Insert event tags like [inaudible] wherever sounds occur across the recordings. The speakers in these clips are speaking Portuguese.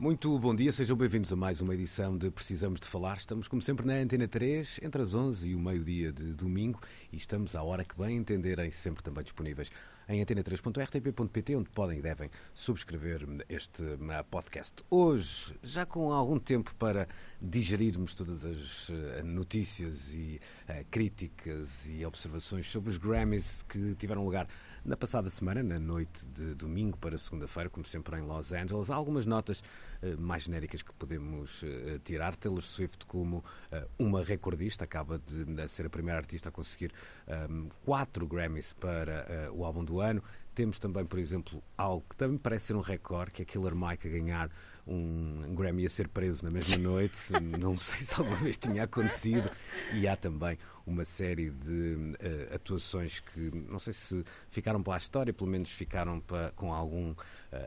Muito bom dia, sejam bem-vindos a mais uma edição de Precisamos de Falar. Estamos, como sempre, na Antena 3, entre as 11 e o meio-dia de domingo e estamos à hora que bem entenderem, sempre também disponíveis em antena3.rtp.pt, onde podem e devem subscrever este uh, podcast. Hoje, já com algum tempo para digerirmos todas as uh, notícias e uh, críticas e observações sobre os Grammys que tiveram lugar na passada semana, na noite de domingo para segunda-feira, como sempre em Los Angeles, há algumas notas uh, mais genéricas que podemos uh, tirar. Taylor Swift, como uh, uma recordista, acaba de, ser a primeira artista a conseguir um, quatro Grammys para o álbum do ano. Temos também, por exemplo, algo que também parece ser um recorde, que é Killer Mike a ganhar um Grammy a ser preso na mesma noite. [laughs] Não sei se alguma vez tinha acontecido. E há também uma série de uh, atuações que não sei se ficaram para a história, pelo menos ficaram para, com algum uh,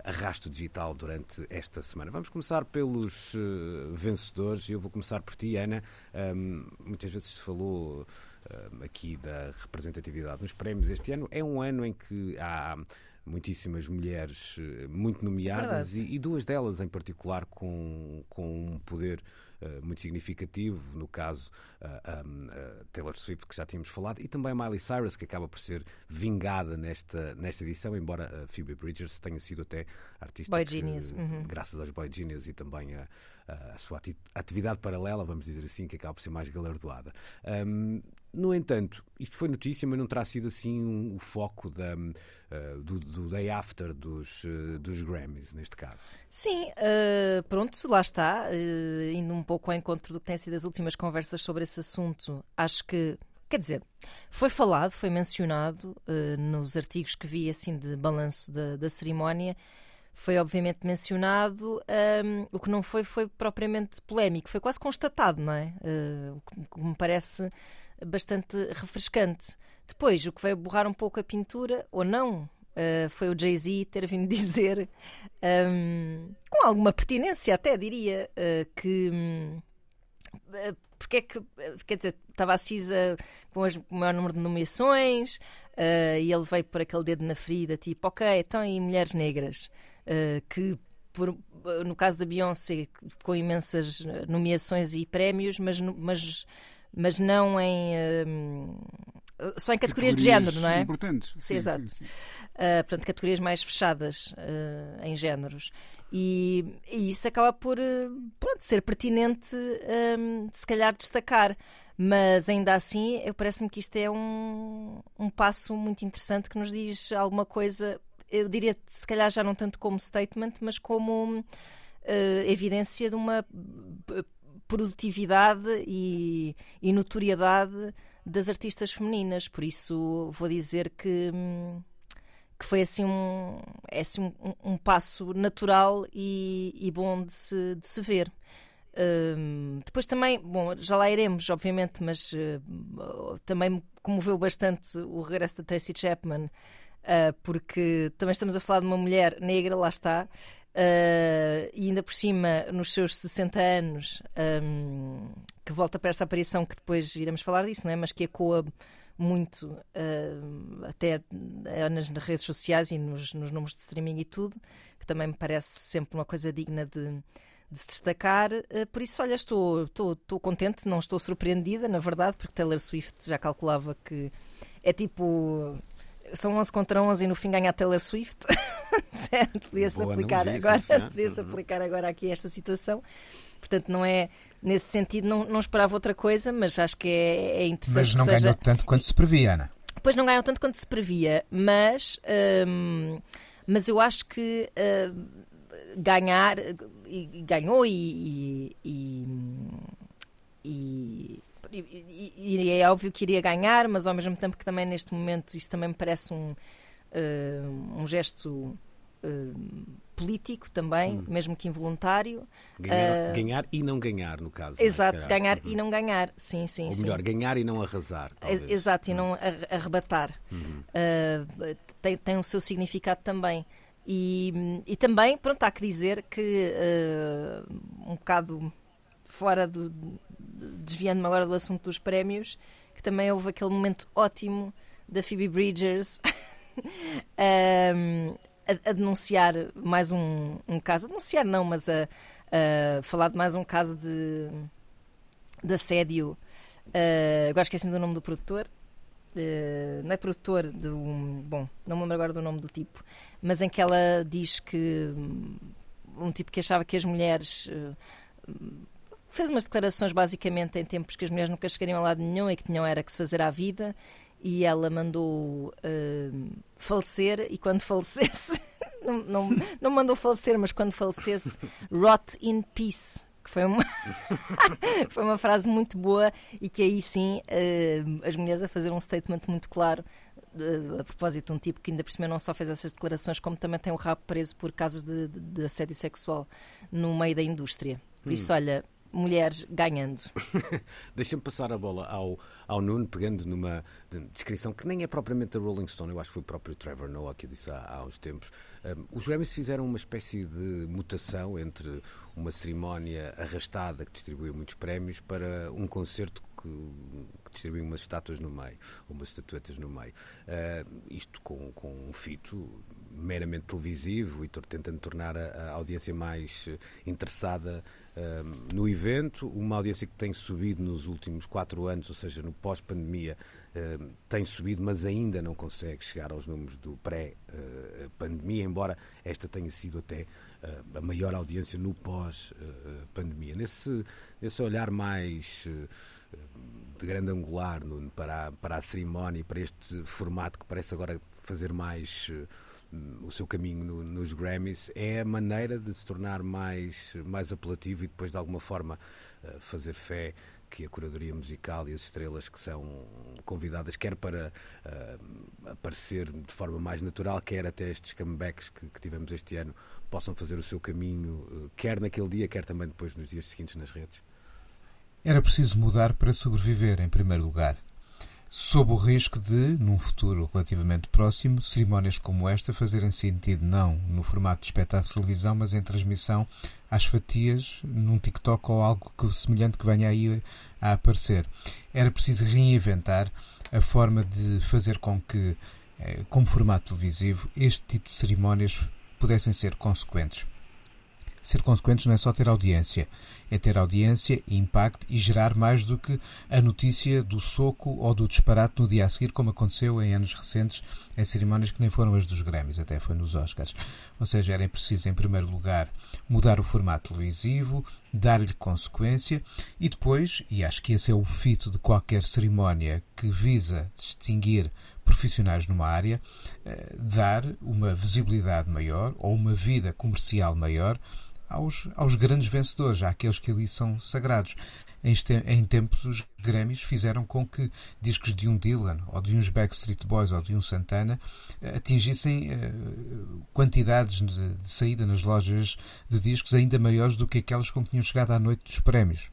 arrasto digital durante esta semana. Vamos começar pelos uh, vencedores. Eu vou começar por ti, Ana. Um, muitas vezes se falou aqui da representatividade nos prémios este ano. É um ano em que há muitíssimas mulheres muito nomeadas e, e, duas delas em particular com, com um poder uh, muito significativo, no caso uh, um, uh, Taylor Swift, que já tínhamos falado, e também Miley Cyrus, que acaba por ser vingada nesta, nesta edição, embora Phoebe Bridgers tenha sido até artista Boy que, Genius. Uhum. graças aos Boy Genius e também a, a, sua atividade paralela, vamos dizer assim, que acaba por ser mais galardoada. Um, no entanto, isto foi notícia, mas não terá sido assim um, o foco da, uh, do, do, day after dos, uh, dos Grammys, neste caso. Sim, uh, pronto, lá está, indo um pouco ao encontro do que têm sido as últimas conversas sobre esse assunto. Acho que, quer dizer, foi falado, foi mencionado nos artigos que vi assim de balanço da, da cerimónia foi obviamente mencionado, um, o que não foi foi propriamente polémico, foi quase constatado, não é? Uh, o que me parece bastante refrescante. Depois, o que veio borrar um pouco a pintura, ou não, uh, foi o Jay-Z ter vindo [laughs] dizer, um, com alguma pertinência até, diria, uh, que. Um, porque é que, quer dizer, estava a CISA com o maior número de nomeações uh, e ele veio por aquele dedo na ferida, tipo, ok, então e mulheres negras, uh, que por, no caso da Beyoncé, com imensas nomeações e prémios, mas, mas mas não em. Uh, só em categorias, categorias, de género, não é? Importantes. Sim, sim exato. Sim, sim. Uh, portanto, categorias mais fechadas uh, em géneros. E, e, isso acaba por uh, pronto, ser pertinente, um, se calhar, destacar. Mas ainda assim, parece-me que isto é um, um passo muito interessante que nos diz alguma coisa, eu diria, se calhar já não tanto como statement, mas como evidência de uma produtividade e, e notoriedade das artistas femininas. Por isso vou dizer que, que foi assim um, é assim um, um passo natural e, e, bom de se, de se ver. Um, depois também, bom, já lá iremos, obviamente, mas uh, também me comoveu bastante o regresso da Tracy Chapman, uh, porque também estamos a falar de uma mulher negra, lá está, Uh, e ainda por cima, nos seus 60 anos, um, que volta para esta aparição, que depois iremos falar disso, não é? mas que ecoa muito uh, até nas, nas, redes sociais e nos, nos, números de streaming e tudo, que também me parece sempre uma coisa digna de, de se destacar. Por isso, olha, estou, estou, estou contente, não estou surpreendida, na verdade, porque Taylor Swift já calculava que é tipo são 11 contra 11 e no fim ganha a Taylor Swift. [laughs] certo? Podia-se aplicar, agora, [laughs] podia -se aplicar agora aqui esta situação. Portanto, não é nesse sentido, não, não esperava outra coisa, mas acho que é, é interessante. Mas não seja... ganhou tanto quanto se previa, Ana. Pois não ganhou tanto quanto se previa, mas, hum, mas eu acho que hum, ganhar, e, ganhou e, e, e e, e, é óbvio que iria ganhar, mas ao mesmo tempo que também neste momento isso também me parece um, um gesto político também, hum. mesmo que involuntário. Ganhar, uh, ganhar, e não ganhar, no caso. É? Exato, ganhar uhum. e não ganhar, sim, sim. Ou sim. melhor, ganhar e não arrasar. Talvez. Exato, e não arrebatar. Uhum. Uh, tem, tem o seu significado também. E, e também, pronto, há que dizer que uh, um bocado fora do. Desviando-me agora do assunto dos prémios, que também houve aquele momento ótimo da Phoebe Bridgers. [laughs] a, a denunciar mais um, um, caso, a denunciar não, mas a, a falar de mais um caso de, de assédio. Uh, agora esqueci-me do nome do produtor. Uh, não é produtor de um. Bom, não me lembro agora do nome do tipo, mas em que ela diz que um tipo que achava que as mulheres. Uh, fez umas declarações basicamente em tempos que as mulheres nunca chegariam a lado nenhum e que tinham era que se fazer à vida e ela mandou uh, falecer e quando [laughs] falecesse não, não, não mandou falecer, mas quando falecesse rot in peace que foi uma [laughs] foi uma frase muito boa e que aí sim uh, as mulheres a fazer um statement muito claro uh, a propósito de um tipo que ainda por cima não só fez essas declarações como também tem o rabo preso por casos de, de, de assédio sexual no meio da indústria por isso hum. olha mulheres ganhando. [laughs] Deixa-me passar a bola ao, ao Nuno, pegando numa descrição que nem é propriamente da Rolling Stone, eu acho que foi o próprio Trevor Noah que disse há, há uns tempos. Um, os Grammys fizeram uma espécie de mutação entre uma cerimónia arrastada que distribuiu muitos prémios para um concerto que, que distribuiu umas estátuas no meio, umas estatuetas no meio. Uh, isto com, com um fito meramente televisivo e tentando tornar a, a audiência mais interessada no evento, uma audiência que tem subido nos últimos quatro anos, ou seja, no pós-pandemia, tem subido, mas ainda não consegue chegar aos números do pré-pandemia, embora esta tenha sido até uh, a maior audiência no pós-pandemia. Nesse, nesse olhar mais de grande angular para, a, para a cerimónia, para este formato que parece agora fazer mais o seu caminho no, nos Grammys é a maneira de se tornar mais, mais apelativo e depois de alguma forma eh, fazer fé que a curadoria musical e as estrelas que são convidadas, quer para uh, aparecer de forma mais natural, quer até estes comebacks que, que tivemos este ano, possam fazer o seu caminho, uh, quer naquele dia, quer também depois nos dias seguintes nas redes? Era preciso mudar para sobreviver, em primeiro lugar sob o risco de, num futuro relativamente próximo, cerimónias como esta fazerem sentido não no formato de espetáculo de televisão, mas em transmissão às fatias num TikTok ou algo semelhante que venha aí a aparecer. Era preciso reinventar a forma de fazer com que, eh, como formato televisivo, este tipo de cerimónias pudessem ser consequentes. Ser consequentes não é só ter audiência, é ter audiência, impacto e gerar mais do que a notícia do soco ou do disparate no dia a seguir, como aconteceu em anos recentes em cerimónias que nem foram as dos Grammys, até foi nos Oscars. Ou seja, era preciso, em primeiro lugar, mudar o formato televisivo, dar-lhe consequência e depois, e acho que esse é o fito de qualquer cerimónia que visa distinguir profissionais numa área, eh, dar uma visibilidade maior ou uma vida comercial maior aos, aos grandes vencedores, àqueles que ali são sagrados. Em, em tempos, os Grammys fizeram com que discos de um Dylan, ou de uns Backstreet Boys, ou de um Santana atingissem uh, quantidades de, de saída nas lojas de discos ainda maiores do que aquelas com que tinham chegado à noite dos prémios.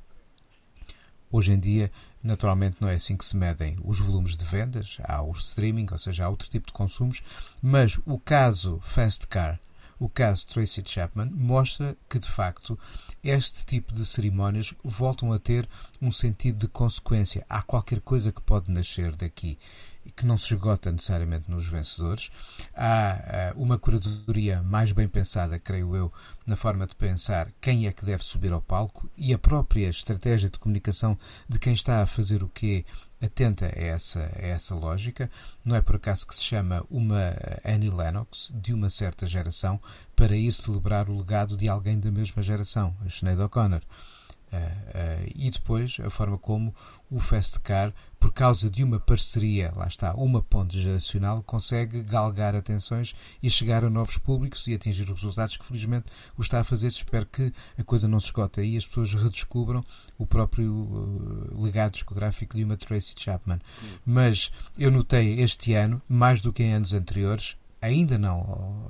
Hoje em dia, naturalmente, não é assim que se medem os volumes de vendas, há o streaming, ou seja, há outro tipo de consumos, mas o caso Fast Car o caso Tracy Chapman mostra que, de facto, este tipo de cerimónias voltam a ter um sentido de consequência. Há qualquer coisa que pode nascer daqui que não se esgota necessariamente nos vencedores. Há uh, uma curadoria mais bem pensada, creio eu, na forma de pensar quem é que deve subir ao palco e a própria estratégia de comunicação de quem está a fazer o quê atenta a essa, a essa lógica. Não é por acaso que se chama uma Annie Lennox de uma certa geração para ir celebrar o legado de alguém da mesma geração, a Sinead O'Connor. Uh, uh, e depois a forma como o Festcar, por causa de uma parceria, lá está, uma ponte geracional, consegue galgar atenções e chegar a novos públicos e atingir os resultados que felizmente o está a fazer. Espero que a coisa não se esgote aí e as pessoas redescubram o próprio uh, legado discográfico de uma Tracy Chapman. Mas eu notei este ano, mais do que em anos anteriores, ainda não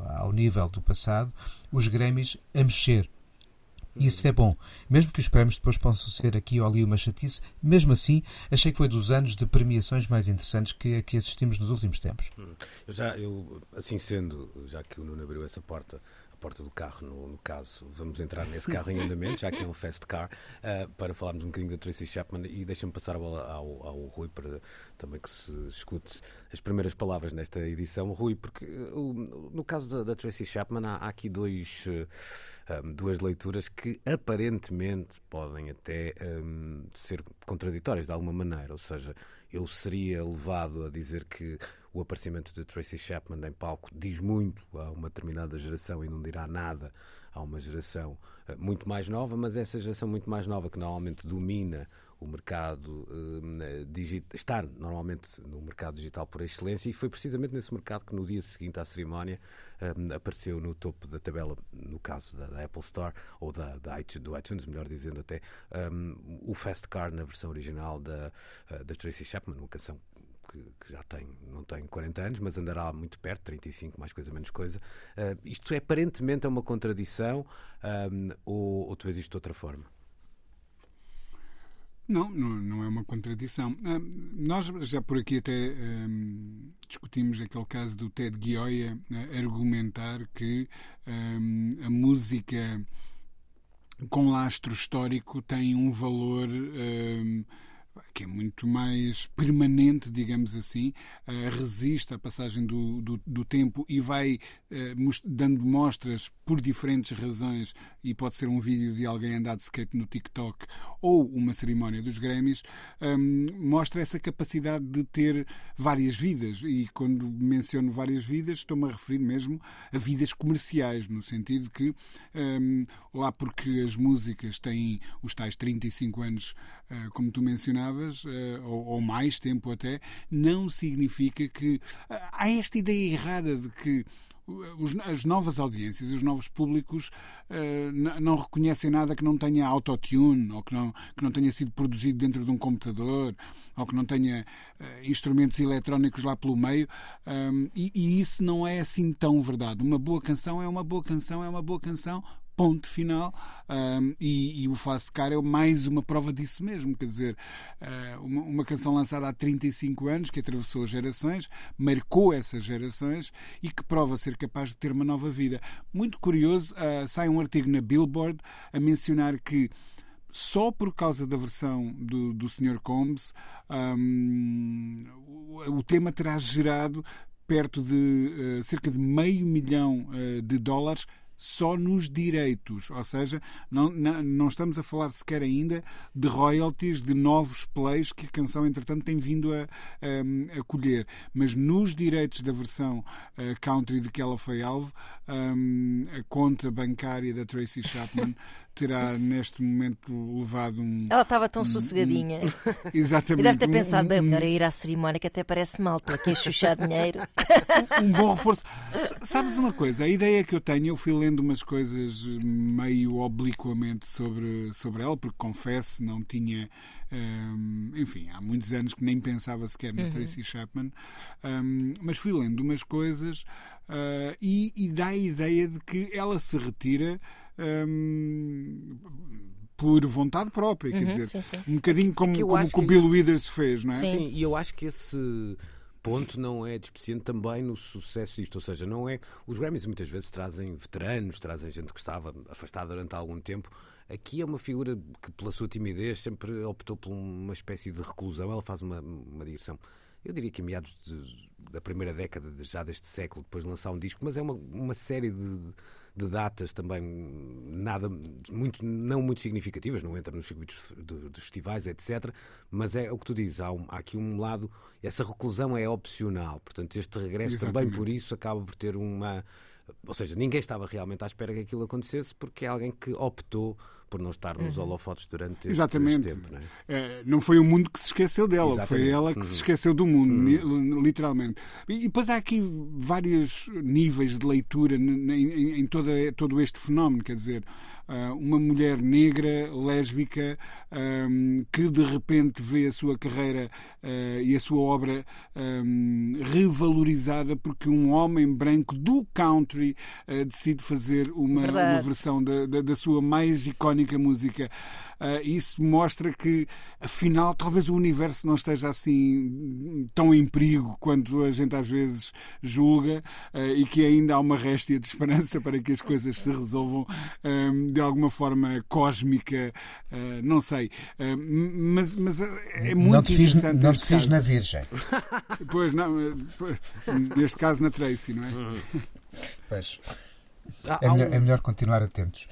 ao, ao nível do passado, os Grammys a mexer isso é bom. Mesmo que os prémios depois possam ser aqui ou ali uma chatice, mesmo assim, achei que foi dos anos de premiações mais interessantes que, que assistimos nos últimos tempos. Hum. Eu já, eu, assim sendo, já que o Nuno abriu essa porta, porta do carro, no, no, caso, vamos entrar nesse carro em andamento, já que é um fast car, uh, para falarmos um bocadinho da Tracy Chapman e deixa-me passar a bola ao, ao, Rui para também que se escute as primeiras palavras nesta edição. Rui, porque uh, no caso da, da, Tracy Chapman há, há aqui dois, uh, duas leituras que aparentemente podem até um, ser contraditórias de alguma maneira, ou seja, eu seria levado a dizer que o aparecimento de Tracy Chapman em palco diz muito a uma determinada geração e não dirá nada a uma geração eh, muito mais nova, mas essa geração muito mais nova que normalmente domina o mercado uh, digital, está normalmente no mercado digital por excelência e foi precisamente nesse mercado que no dia seguinte à cerimónia um, apareceu no topo da tabela, no caso da, da Apple Store ou da, da iTunes, do iTunes, melhor dizendo até, um, o Fast Car na versão original da, da Tracy Chapman, uma canção que, que, já tem, não tem 40 anos, mas andará muito perto, 35, mais coisa, menos coisa. Uh, isto é aparentemente é uma contradição um, ou, ou tu vês isto de outra forma? Não, não, é uma contradição. Uh, nós já por aqui até discutimos aquele caso do Ted Gioia argumentar que a música com lastro histórico tem um valor que é muito mais permanente, digamos assim, uh, resiste à passagem do, do, do tempo e vai uh, dando mostras por diferentes razões, e pode ser um vídeo de alguém andar de skate no TikTok ou uma cerimónia dos Grammys, um, mostra essa capacidade de ter várias vidas. E quando menciono várias vidas, estou-me a referir mesmo a vidas comerciais, no sentido que, um, lá porque as músicas têm os tais 35 anos, uh, como tu mencionavas, uh, ou, ou, mais tempo até, não significa que. Uh, há esta ideia errada de que as novas audiências e os novos públicos uh, não reconhecem nada que não tenha autotune ou que não, que não tenha sido produzido dentro de um computador ou que não tenha uh, instrumentos eletrónicos lá pelo meio um, e, e, isso não é assim tão verdade. Uma boa canção é uma boa canção, é uma boa canção ponto final. Um, e, e, o Fast Car é mais uma prova disso mesmo. Quer dizer, uh, uma, uma, canção lançada há 35 anos, que atravessou gerações, marcou essas gerações e que prova ser capaz de ter uma nova vida. Muito curioso, uh, sai um artigo na Billboard a mencionar que só por causa da versão do, do Sr. Combs um, o, o tema terá gerado perto de uh, cerca de meio milhão uh, de dólares só nos direitos, ou seja, não, não, estamos a falar sequer ainda de royalties, de novos plays que a canção, entretanto, tem vindo a, a, a colher, mas nos direitos da versão uh, country de que ela foi alvo, um, a conta bancária da Tracy Chapman [laughs] terá neste momento levado um. Ela estava tão um, sossegadinha. Um, [laughs] exatamente. E deve ter pensado, um, bem, melhor é ir à cerimónia que até parece mal, estou aqui a chuchar dinheiro. [laughs] um bom reforço. Sabes uma coisa? A ideia que eu tenho, eu fui lendo umas coisas meio obliquamente sobre, sobre ela, porque confesso, não tinha. Um, enfim, há muitos anos que nem pensava sequer na uhum. Tracy Chapman, um, mas fui lendo umas coisas uh, e, e dá a ideia de que ela se retira Hum, por vontade própria, uhum, quer dizer, sim, sim. um bocadinho como, é como o Bill Withers fez, não é? Sim. sim, e eu acho que esse ponto não é despeciente também no sucesso disto, ou seja, não é os Grammys muitas vezes trazem veteranos, trazem gente que estava afastada durante algum tempo. Aqui é uma figura que, pela sua timidez, sempre optou por uma espécie de reclusão. Ela faz uma, uma digressão eu diria que a meados de, da primeira década já deste século, depois de lançar um disco, mas é uma, uma série de, de datas também nada muito não muito significativas, não entra nos circuitos dos festivais, etc. Mas é o que tu dizes, há, um, há, aqui um lado, essa reclusão é opcional, portanto este regresso Exatamente. também por isso acaba por ter uma ou seja, ninguém estava realmente à espera que aquilo acontecesse porque é alguém que optou por não estar nos uhum. holofotes durante Exatamente. este tempo. Não, é? É, não foi o mundo que se esqueceu dela, Exatamente. foi ela que uhum. se esqueceu do mundo, uhum. literalmente. E, depois há aqui vários níveis de leitura em, em toda, todo este fenómeno, quer dizer, uma mulher negra, lésbica, que de repente vê a sua carreira uh, e a sua obra revalorizada porque um homem branco do country uh, decide fazer uma, uma versão da, da, da, sua mais icónica música. Uh, isso mostra que, afinal, talvez o universo não esteja assim tão em perigo quanto a gente às vezes julga uh, e que ainda há uma réstia de esperança [laughs] para que as coisas se resolvam uh, de alguma forma cósmica, não sei. mas, mas é muito não te fiz, interessante. Não te fiz na Virgem. [laughs] Pois, não, neste caso na Tracy, não é? Pois. é, melhor, um... é melhor continuar atentos.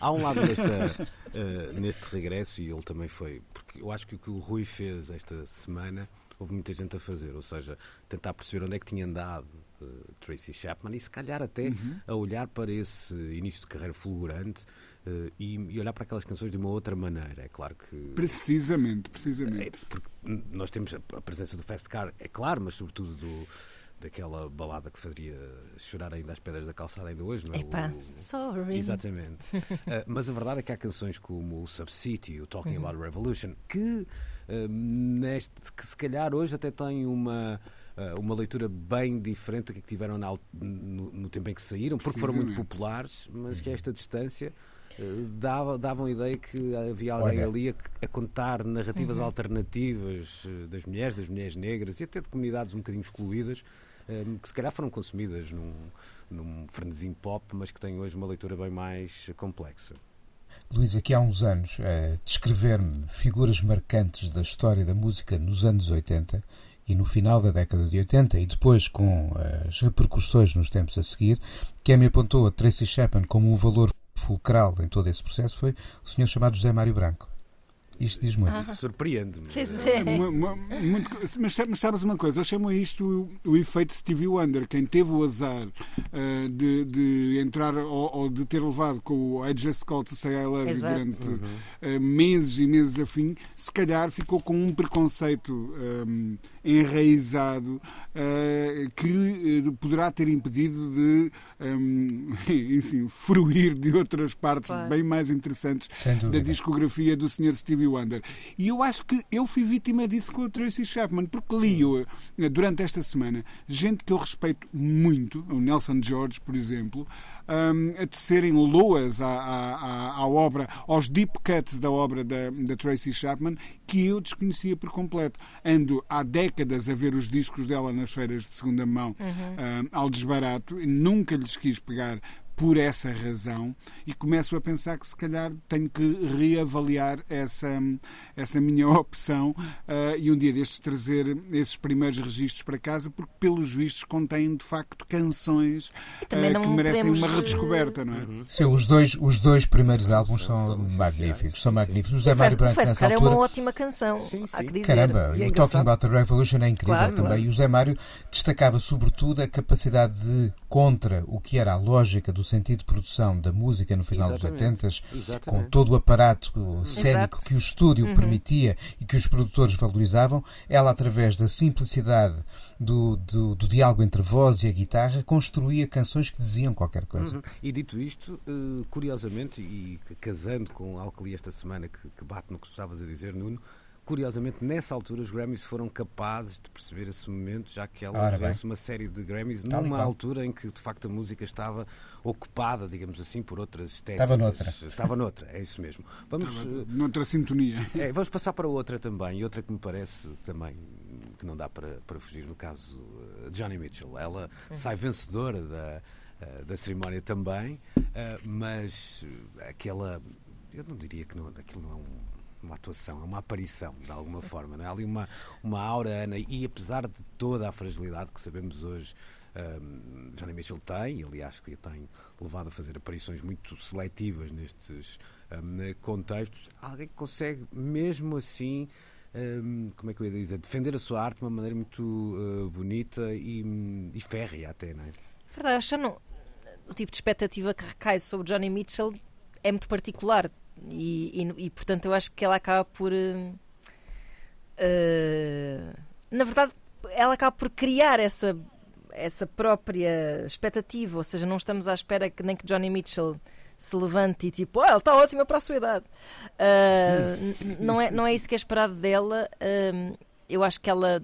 Há um lado desta, uh, neste regresso, e ele também foi, porque eu acho que o que o Rui fez esta semana, houve muita gente a fazer, ou seja, tentar perceber onde é que tinha andado uh, Tracy Chapman e se calhar até uhum. a olhar para esse início de carreira fulgurante uh, e, e, olhar para aquelas canções de uma outra maneira. É claro que. Precisamente, precisamente. É, porque nós temos a presença do Fast Car, é claro, mas sobretudo do daquela balada que faria chorar ainda as pedras da calçada ainda hoje, não é? Epa, o... sorry. Exatamente. uh, [laughs] mas a verdade é que há canções como o Subcity, o Talking uhum. About Revolution, que, uh, neste, que se calhar hoje até têm uma uh, uma leitura bem diferente do que tiveram na, no, no, tempo em que saíram, porque foram muito populares, mas que a esta distância dava, davam a ideia que havia alguém Olha. ali a, a, contar narrativas uhum. alternativas das mulheres, das mulheres negras e até de comunidades um bocadinho excluídas Que se calhar foram consumidas num, num frenesim pop, mas que têm hoje uma leitura bem mais complexa. Luís, aqui há uns anos, a descrever-me figuras marcantes da história da música nos anos 80 e no final da década de 80 e depois com as repercussões nos tempos a seguir, quem me apontou a Tracy Chapman como um valor fulcral em todo esse processo foi o senhor chamado José Mário Branco. Isto diz muito. Isso surpreende-me. É. mas, mas, sabes uma coisa? Eu chamo isto o, o, efeito Stevie Wonder. Quem teve o azar uh, de, de, entrar ou, ou, de ter levado com o I Just Call to Say I Love You durante uhum. uh, meses e meses a fim, se calhar ficou com um preconceito um, enraizado uh, que poderá ter impedido de um, [laughs] enfim, fruir de outras partes claro. bem mais interessantes da discografia do Sr. Stevie Wonder. E eu acho que eu fui vítima disso com o Tracy Chapman, porque li eh, durante esta semana gente que eu respeito muito, o Nelson George, por exemplo, um, a tecerem loas à, à, à, obra, aos deep cuts da obra da, da Tracy Chapman, que eu desconhecia por completo. Ando há décadas a ver os discos dela nas feiras de segunda mão uhum. um, ao desbarato e nunca lhes quis pegar por essa razão e começo a pensar que se calhar tenho que reavaliar essa, essa minha [laughs] opção uh, e um dia destes trazer esses primeiros registros para casa, porque pelos vistos contêm de facto canções uh, que merecem podemos... uma redescoberta, não é? Uhum. Sim, os dois, os dois primeiros álbuns são, são magníficos, são magníficos. O José Mário Branco nessa altura... é uma ótima canção, sim, sim. há que dizer. Caramba, e, é o Talking About the Revolution é incrível claro, também. E o José Mário destacava sobretudo a capacidade de, contra o que era a lógica do sentido de produção da música no final Exatamente. dos 80, com todo o aparato cénico Exato. que o estúdio uhum. permitia e que os produtores valorizavam, ela, através da simplicidade do, do, do, diálogo entre a voz e a guitarra, construía canções que diziam qualquer coisa. Uhum. E dito isto, eh, curiosamente, e casando com algo que li esta semana que, que bate no que estavas a dizer, Nuno, curiosamente, nessa altura, os Grammys foram capazes de perceber esse momento, já que ela vence uma série de Grammys Tal numa altura em que, de facto, a música estava ocupada, digamos assim, por outras estéticas. Estava noutra. Estava noutra, é isso mesmo. Vamos, estava noutra sintonia. É, vamos passar para outra também, e outra que me parece também que não dá para, para fugir, no caso de Johnny Mitchell. Ela uhum. sai vencedora da, eh, da cerimónia também, eh, mas aquela. Eu não diria que não, aquilo não é um uma atuação, é uma aparição, de alguma forma. Não é? Ali uma, uma aura, Ana, e apesar de toda a fragilidade que sabemos hoje, um, Johnny Mitchell tem, aliás, que tem levado a fazer aparições muito seletivas nestes um, contextos, alguém que consegue, mesmo assim, um, como é que eu ia dizer, defender a sua arte de uma maneira muito uh, bonita e, e férrea até, não é? Verdade, acho que não, o tipo de expectativa que recai sobre Johnny Mitchell é muito particular e, e, e, portanto eu acho que ela acaba por. Uh, na verdade, ela acaba por criar essa, essa própria expectativa, ou seja, não estamos à espera que nem que Johnny Mitchell se levante e tipo, ah, ela está ótima para a sua idade. Uh, não, é, não é isso que é esperado dela. Uh, eu acho que ela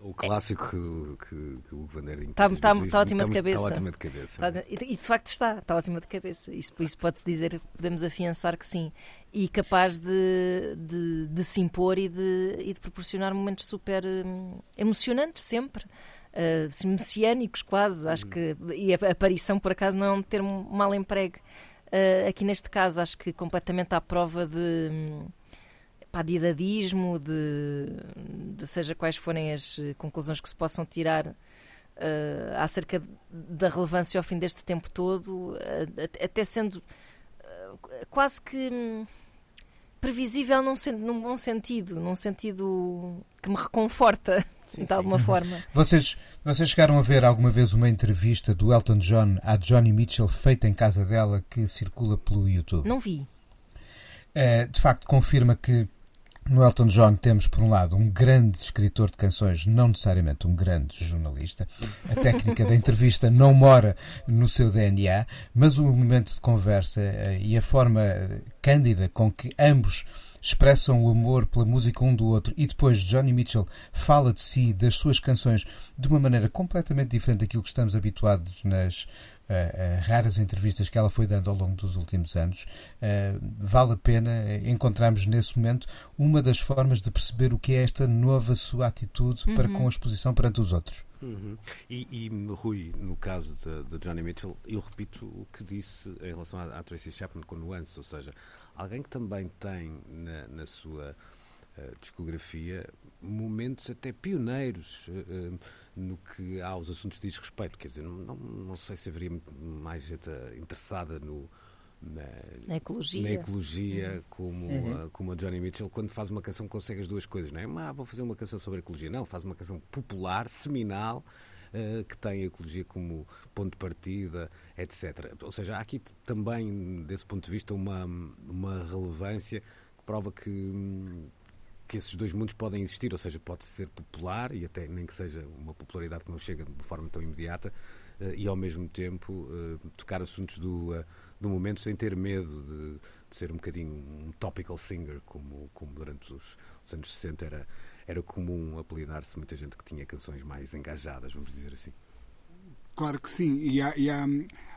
o clássico que, que, que o Hugo Van Der está, está, está ótima de cabeça. Está ótima de cabeça. Está, e, de facto está, está ótima de cabeça. Isso, isso pode-se dizer, podemos afiançar que sim. E capaz de, de, de se impor e de, e de proporcionar momentos super hum, emocionantes sempre. Uh, messiânicos quase, acho que e a aparição por acaso não é um termo mal empregue uh, aqui neste caso acho que completamente à prova de hum, pá, de idadismo, de, de, seja quais forem as eh, conclusões que se possam tirar uh, acerca da relevância ao fim deste tempo todo, uh, até sendo uh, quase que hum, previsível num, num bom sentido, num sentido que me reconforta. Sim, de alguma forma. Vocês, vocês chegaram a ver alguma vez uma entrevista do Elton John à Johnny Mitchell feita em casa dela que circula pelo YouTube? Não vi. de facto, confirma que no Elton John temos, por um lado, um grande escritor de canções, não necessariamente um grande jornalista. A técnica da entrevista não mora no seu DNA, mas o momento de conversa eh, e a forma cândida com que ambos expressam o amor pela música um do outro e depois Johnny Mitchell fala de si, das suas canções, de uma maneira completamente diferente daquilo que estamos habituados nas uh, raras entrevistas que ela foi dando ao longo dos últimos anos, uh, vale a pena encontrarmos nesse momento uma das formas de perceber o que é esta nova sua atitude uhum. para com a exposição perante os outros. Uhum. E, e, Rui, no caso de, de, Johnny Mitchell, eu repito o que disse em relação à, à Tracy Chapman com nuances, ou seja, alguém que também tem na, na sua uh, discografia momentos até pioneiros uh, no que aos assuntos diz respeito. Quer dizer, não, não sei se haveria mais gente interessada no, na, na, ecologia, na ecologia uhum. como, uhum. como a Johnny Mitchell, quando faz uma canção consegue as duas coisas, não é? Ah, vou fazer uma canção sobre ecologia. Não, faz uma canção popular, seminal, que tem a ecologia como ponto de partida, etc. Ou seja, há aqui também, desse ponto de vista, uma, uma relevância que prova que que esses dois mundos podem existir, ou seja, pode ser popular e até nem que seja uma popularidade que não chega de forma tão imediata uh, e ao mesmo tempo uh, tocar assuntos do, do momento sem ter medo de, de, ser um bocadinho um topical singer, como, como durante os, os anos 60 era, era comum apelidar-se muita gente que tinha canções mais engajadas, vamos dizer assim. Claro que sim, e há, e há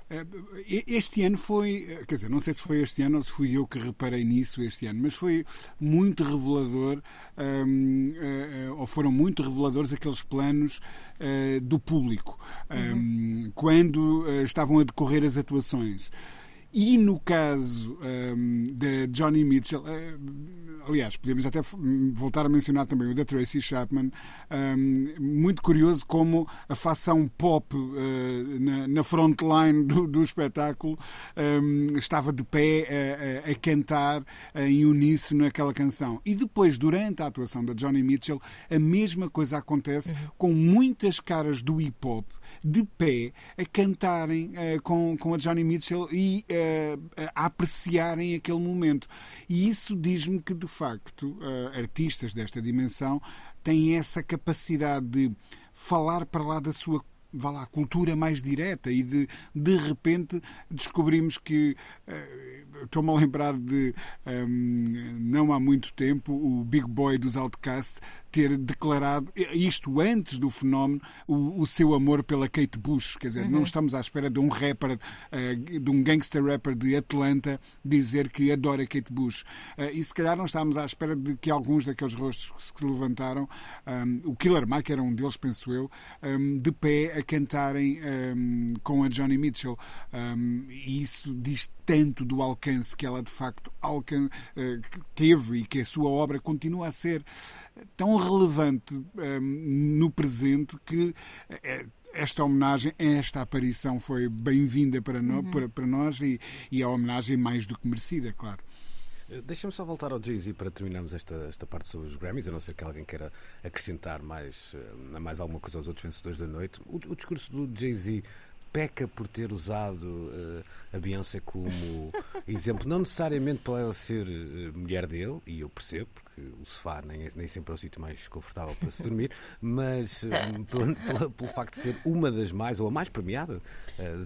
eh, este ano foi, eh, quer dizer, não sei se foi este ano ou se fui eu que reparei nisso este ano, mas foi muito revelador, um, uh, ou foram muito reveladores aqueles planos uh, do público, um, uhum. quando uh, estavam a decorrer as atuações. E no caso um, de Johnny Mitchell, uh, aliás, podemos até voltar a mencionar também o da Tracy Chapman, um, muito curioso como a facção pop uh, na, na frontline do, do espetáculo um, estava de pé a, a, a cantar em uníssono aquela canção. E depois, durante a atuação da Johnny Mitchell, a mesma coisa acontece uhum. com muitas caras do hip hop de pé a cantarem uh, com, com a Johnny Mitchell e uh, a apreciarem aquele momento. E isso diz-me que, de facto, uh, artistas desta dimensão têm essa capacidade de falar para lá da sua vá lá, cultura mais direta e de, de repente descobrimos que uh, estou-me a lembrar de um, não há muito tempo o Big Boy dos Outcast ter declarado, isto antes do fenómeno, o, o seu amor pela Kate Bush. Quer dizer, uhum. não estamos à espera de um rapper, uh, de um gangster rapper de Atlanta dizer que adora Kate Bush. Uh, e se calhar não estávamos à espera de que alguns daqueles rostos que se levantaram, um, o Killer Mike era um deles, penso eu, um, de pé a cantarem com a Johnny Mitchell. E isso diz tanto do alcance que ela de facto alcan uh, teve e que a sua obra continua a ser tão relevante um, no presente que é, esta homenagem, esta aparição foi bem-vinda para, no, uhum. para, para, nós e, e a homenagem mais do que merecida, claro. Eh, deixa-me só voltar ao Jay-Z para terminarmos esta, esta parte sobre os Grammys, a não ser que alguém queira acrescentar mais, mais alguma coisa aos outros vencedores da noite. O, o discurso do Jay-Z peca por ter usado uh, a Beyoncé como [laughs] exemplo, não necessariamente para ela ser uh, mulher dele, e eu percebo, porque o sofá nem, nem sempre é o sítio mais confortável para se dormir, [laughs] mas uh, pelo, pelo, pelo, facto de ser uma das mais, ou a mais premiada.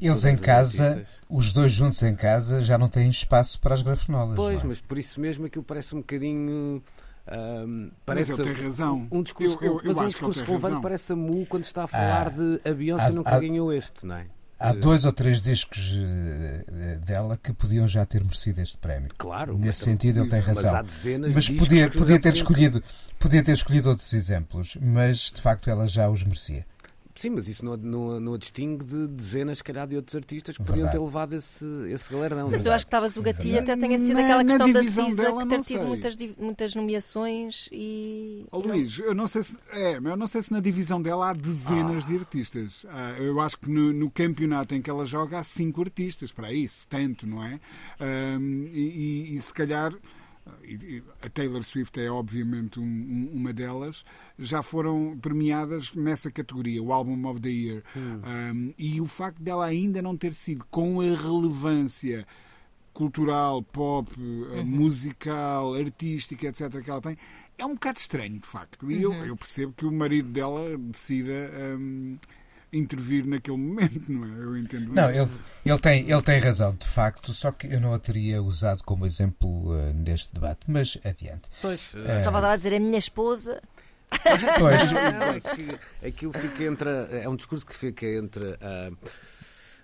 Eles em casa, artistas. os dois juntos em casa, já não têm espaço para as grafenolas. Pois, é? mas por isso mesmo aquilo parece um bocadinho. Um, parece mas ele tem razão. Um discurso, eu, eu, eu mas um discurso relevante parece a Mu quando está a falar ah, de a Beyoncé nunca ganhou este, não é? Há dois ou três discos eh, dela que podiam já ter merecido este prémio. Claro. Nesse sentido, ele tem razão. Mas há dezenas mas de podia, podia ter escolhido, podia ter escolhido outros exemplos, mas de facto ela já os merecia. Sim, mas isso não, não, não a distingue de dezenas, se calhar, de outros artistas que podiam ter levado esse, esse galardão. Mas eu acho que estavas o gatilho até tenha sido na, aquela questão da CISA que ter tido muitas, muitas nomeações e. Oh, Luís, eu não sei se. É, eu não sei se na divisão dela há dezenas ah. de artistas. Ah, eu acho que no, no, campeonato em que ela joga há cinco artistas, para aí, tanto, não é? Um, e, e, e se calhar a Taylor Swift é obviamente um, um, uma delas, já foram premiadas nessa categoria, o Album of the Year. Hum. Um, e o facto dela ainda não ter sido com a relevância cultural, pop, eh, uhum. musical, artística, etc., que ela tem, é um bocado estranho, de facto. E uhum. eu, eu, percebo que o marido dela decida intervir naquele momento, não é? Eu entendo não, isso. Ele, ele, tem, ele tem razão, de facto, só que eu não a teria usado como exemplo uh, neste debate, mas adiante. Pois, uh, só vou a dizer a minha esposa. Pois. [laughs] é aquilo fica entre. É um discurso que fica entre. Uh,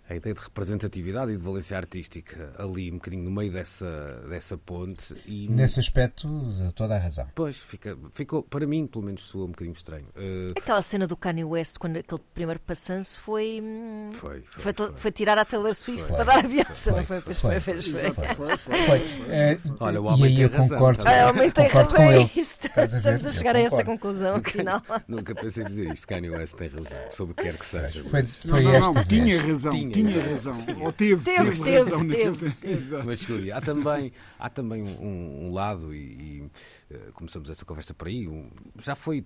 a ideia de representatividade e de valência artística ali um bocadinho no meio dessa, dessa ponte. E... Nesse aspecto, toda a razão. Pois, fica, ficou, para mim, pelo menos, soa um bocadinho estranho. Uh... Aquela cena do Kanye West, quando aquele primeiro passanço foi. Hum, foi, foi, foi, foi, foi tirar a Taylor Swift para dar a não foi? Pois foi, foi, foi. foi. É, Olha, o homem e aí eu concordo, ah, o homem tem razão, com ele. É isso, estamos a chegar a essa conclusão, afinal. Nunca pensei dizer isto. Kanye West tem razão, sobre o que quer que seja. Foi, foi não, não, não, tinha razão, tinha razão. Ou teve, teve, teve, teve, teve. Mas Júlia, há também, há também um, um lado, e, e uh, começamos essa conversa por aí, um, já foi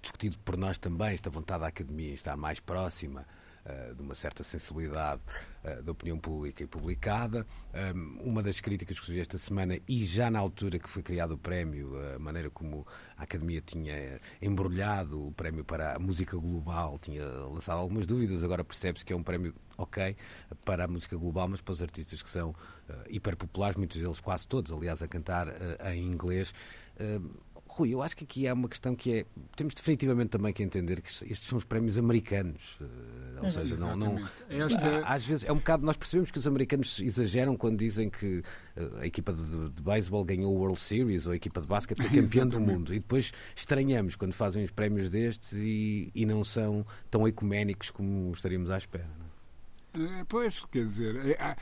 discutido por nós também, esta vontade da academia está mais próxima uh, de uma certa sensibilidade uh, da opinião pública e publicada. Um, uma das críticas que surgiu esta semana, e já na altura que foi criado o prémio, a maneira como a Academia tinha embrulhado o prémio para a música global, tinha lançado algumas dúvidas, agora percebe-se que é um prémio ok para a música global, mas para os artistas que são uh, hiperpopulares, muitos deles, quase todos, aliás, a cantar uh, em inglês. Uh, Rui, eu acho que aqui há uma questão que é. Temos definitivamente também que entender que estes são os prémios americanos. Ou seja, não. não Esta... Às vezes é um bocado. Nós percebemos que os americanos exageram quando dizem que a equipa de, de beisebol ganhou o World Series ou a equipa de basquete foi campeã do mundo. E depois estranhamos quando fazem os prémios destes e, e não são tão ecuménicos como estaríamos à espera. É, pois, quer dizer, é,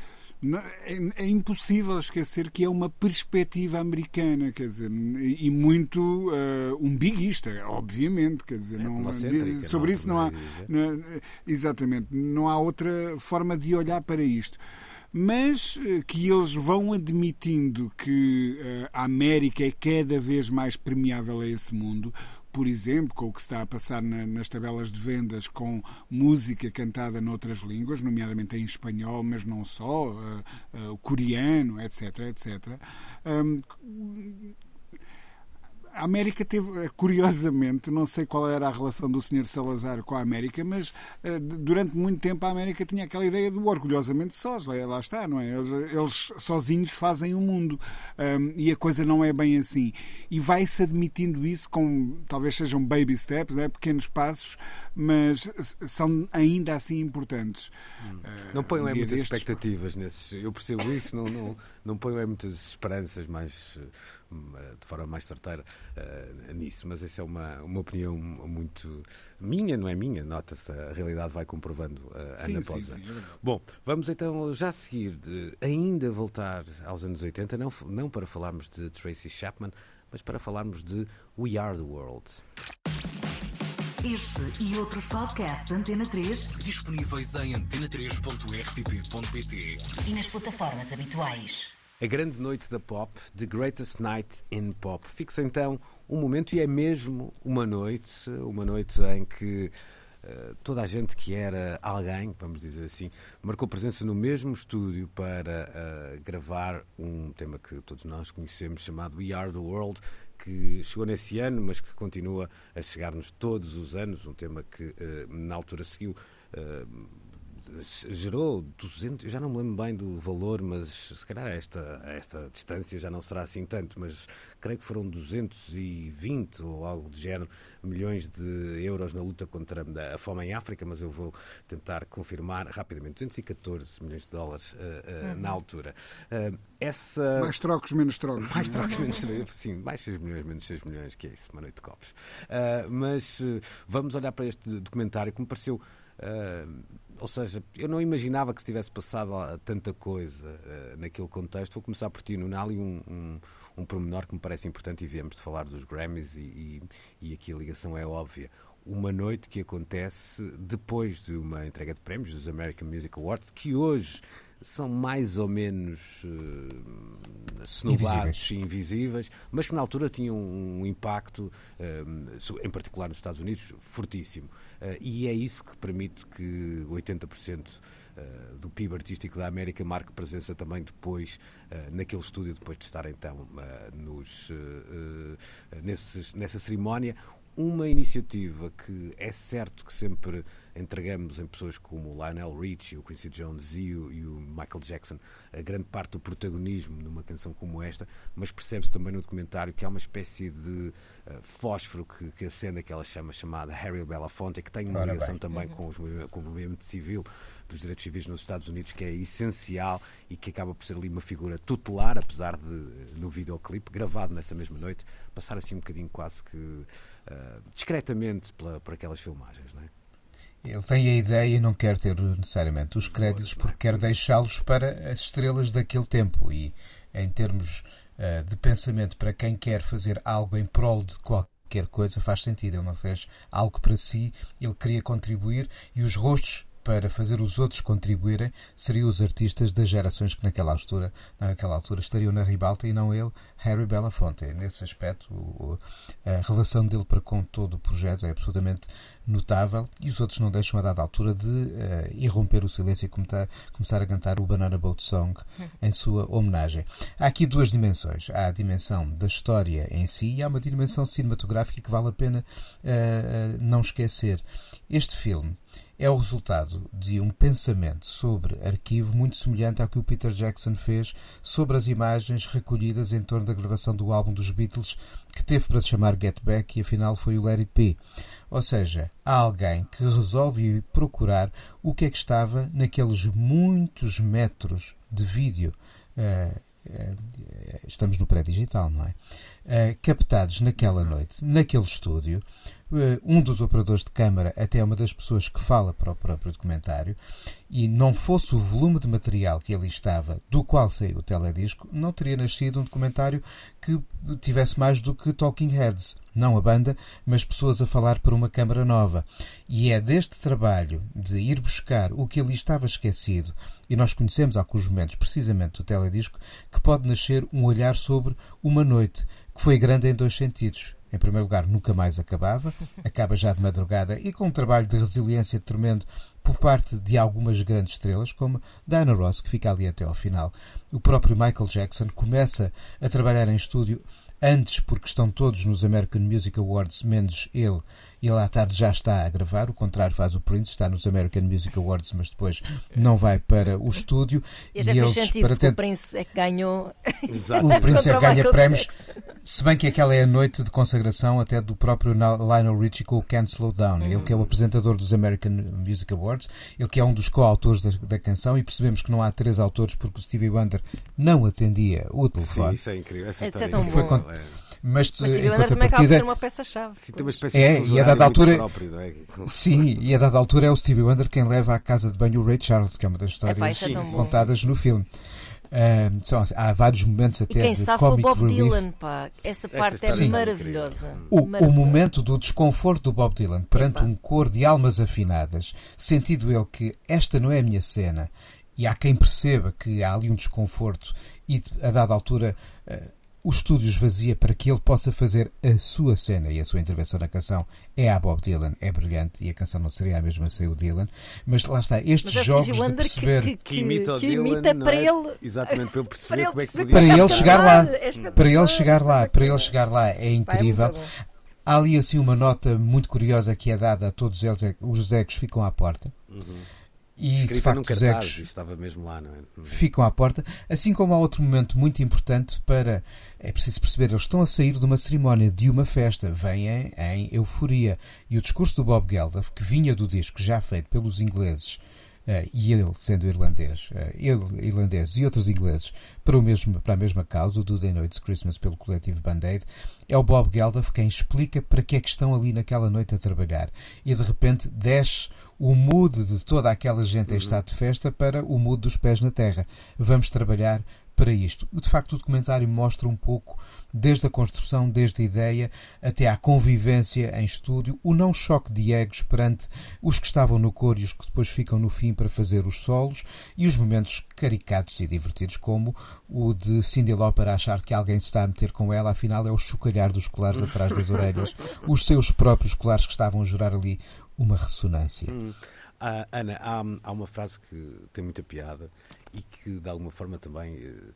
é, é, impossível esquecer que é uma perspectiva americana, quer dizer, e muito uh, umbiguista, obviamente, quer dizer, é, não, sobre não, isso não há, não, exatamente, não há outra forma de olhar para isto. Mas eh, que eles vão admitindo que a América é cada vez mais permeável a esse mundo por exemplo, com o que está a passar na, nas tabelas de vendas com música cantada noutras línguas, nomeadamente em espanhol, mas não só, uh, uh, coreano, etc, etc. Um, a América teve, eh, curiosamente, não sei qual era a relação do Sr. Salazar com a América, mas uh, durante muito tempo a América tinha aquela ideia do orgulhosamente sós, lá está, não é? Eles, eles sozinhos fazem o mundo um, e a coisa não é bem assim. E vai-se admitindo isso com, talvez sejam baby steps, é? pequenos passos, mas são ainda assim importantes. Hum. Uh, não ponham um muitas destes... expectativas nesses. Eu percebo isso, não, não, não ponham muitas esperanças mais eh, de forma mais certeira uh, nisso, mas essa é uma, uma opinião muito minha, não é minha, nota-se, a realidade vai comprovando uh, sim, ano após ano. É Bom, vamos então já seguir, de, ainda voltar aos anos 80, não, não para falarmos de Tracy Chapman, mas para falarmos de We Are the World. Este e outros podcasts da Antena 3 disponíveis em antena3.rtp.pt e nas plataformas habituais. A grande noite da pop, The Greatest Night in Pop. Fixa então um momento, e é mesmo uma noite, uma noite em que uh, toda a gente que era alguém, vamos dizer assim, marcou presença no mesmo estúdio para uh, gravar um tema que todos nós conhecemos chamado We Are the World, que chegou nesse ano, mas que continua a chegar-nos todos os anos, um tema que uh, na altura seguiu gerou 200, já não me lembro bem do valor, mas se calhar esta, esta distância já não será assim tanto, mas creio que foram 220 ou algo do género milhões de euros na luta contra a fome em África, mas eu vou tentar confirmar rapidamente, 214 milhões de dólares uh, uh, na altura. Uh, essa... Mais trocos, menos trocos. Mais trocos, menos trocos, sim, mais 6 milhões, menos 6 milhões, que é isso, uma noite de copos. mas vamos olhar para este documentário que me pareceu ou seja, eu não imaginava que se tivesse passado tanta coisa uh, naquele contexto. Vou começar por ti, Nunali, um, um, um pormenor que me parece importante e viemos de falar dos Grammys e, e, e aqui a ligação é óbvia uma noite que acontece depois de uma entrega de prémios dos American Music Awards, que hoje são mais ou menos uh, invisíveis. invisíveis, mas que na altura tinham um impacto, uh, em particular nos Estados Unidos, fortíssimo. Uh, e é isso que permite que 80% Uh, do PIB artístico da América marque presença também depois naquele estúdio, depois de estar então nos, nesses, nessa cerimónia uma iniciativa que é certo que sempre entregamos em pessoas como o Lionel Richie, o Quincy Jones e o, e o, Michael Jackson a grande parte do protagonismo numa canção como esta, mas percebe-se também no documentário que há uma espécie de uh, fósforo que, que acende aquela chama chamada Harry Belafonte, que tem uma Ora ligação bem. também uhum. com, os, com o movimento civil dos direitos civis nos Estados Unidos, que é essencial e que acaba por ser ali uma figura tutelar, apesar de, no videoclipe, gravado nessa mesma noite, passar assim um bocadinho quase que uh, discretamente pela, por aquelas filmagens, não é? Ele tem a ideia e não quer ter necessariamente os créditos porque quer deixá-los para as estrelas daquele tempo. E em termos uh, de pensamento, para quem quer fazer algo em prol de qualquer coisa, faz sentido. Ele não fez algo para si, ele queria contribuir e os rostos para fazer os outros contribuírem seriam os artistas das gerações que naquela altura, naquela altura estariam na ribalta e não ele, Harry Belafonte. Nesse aspecto, o, a relação dele para com todo o projeto é absolutamente notável e os outros não deixam a dada altura de uh, irromper o silêncio e começar, começar a cantar o Banana Boat Song em sua homenagem. Há aqui duas dimensões. Há a dimensão da história em si e há uma dimensão cinematográfica que vale a pena uh, não esquecer. Este filme é o resultado de um pensamento sobre arquivo muito semelhante ao que o Peter Jackson fez sobre as imagens recolhidas em torno da gravação do álbum dos Beatles, que teve para se chamar Get Back e afinal foi o It Be. Ou seja, há alguém que resolve procurar o que é que estava naqueles muitos metros de vídeo. Uh, estamos no pré-digital, não é? Uh, captados naquela noite, naquele estúdio, um dos operadores de câmara até é uma das pessoas que fala para o próprio documentário, e não fosse o volume de material que ali estava, do qual saiu o teledisco, não teria nascido um documentário que tivesse mais do que Talking Heads. Não a banda, mas pessoas a falar para uma câmara nova. E é deste trabalho de ir buscar o que ali estava esquecido, e nós conhecemos há alguns momentos precisamente do teledisco, que pode nascer um olhar sobre uma noite, que foi grande em dois sentidos em primeiro lugar, nunca mais acabava, acaba já de madrugada e com um trabalho de resiliência tremendo por parte de algumas grandes estrelas, como Diana Ross, que fica ali até ao final. O próprio Michael Jackson começa a trabalhar em estúdio antes, porque estão todos nos American Music Awards, menos ele. Ele à tarde já está a gravar, o contrário faz o Prince, está nos American Music Awards, mas depois não vai para o estúdio. E até e eles, sentido, para ter... o Prince é que ganhou. Exato. O Prince é que ganha prémios. Se bem que aquela é a noite de consagração até do próprio Lionel Richie com o Can't Slow Down. Uhum. Ele que é o apresentador dos American Music Awards, ele que é um dos coautores da, da canção e percebemos que não há três autores porque o Stevie Wonder não atendia o telefone. Sim, isso é incrível. Essa é, é tão foi bom. É. Mas, mas em contrapartida. ser uma peça-chave. Sim, tem uma espécie é, de e a dada altura. Próprio, é? Sim, [laughs] e a dada altura é o Stevie Wonder quem leva à casa de banho o Ray Charles, que é uma das histórias é, contadas no filme. Uh, são, há vários momentos até e quem de comic o Bob relief. Dylan, pá. Essa parte é maravilhosa. O, o, momento do desconforto do Bob Dylan perante um cor de almas afinadas, sentido ele que esta não é a minha cena, e há quem perceba que há ali um desconforto e a dada altura uh, os estúdios vazia para que ele possa fazer a sua cena e a sua intervenção na canção é a Bob Dylan, é brilhante e a canção não seria a mesma sem o Dylan, mas lá está, estes Mas é jogos de perceber que, que, Que imita que Dylan, imita para é? ele. Exatamente, para ele perceber Para ele como é que podia... Para é ele chegar lá, é para ele chegar lá, para ele chegar lá é é incrível. Há ali assim uma nota muito curiosa que é dada a todos eles, é que os egos ficam à porta. E de facto os cartaz, egos e estava mesmo lá, não é? ficam à porta, assim como há outro momento muito importante para é preciso perceber, eles estão a sair de uma cerimónia, de uma festa, vêm em, euforia. E o discurso do Bob Geldof, que vinha do disco já feito pelos ingleses, e ele sendo irlandês, eh, ele irlandês e outros ingleses, para, o mesmo, para a mesma causa, o Do They Know It's Christmas pelo coletivo Band-Aid, é o Bob Geldof quem explica para que é que estão ali naquela noite a trabalhar. E de repente desce o mood de toda aquela gente em estado de festa para o mood dos pés na terra. Vamos trabalhar para isto. De facto, o documentário mostra um pouco, desde a construção, desde a ideia, até à convivência em estúdio, o não choque de egos perante os que estavam no coro e os que depois ficam no fim para fazer os solos, e os momentos caricatos e divertidos, como o de Cindy Lauper achar que alguém se está a meter com ela, afinal é o chocalhar dos colares atrás das orelhas, [laughs] os seus próprios colares que estavam a gerar ali uma ressonância. Ah, Ana, há, há uma frase que tem muita piada e que de alguma forma também eh,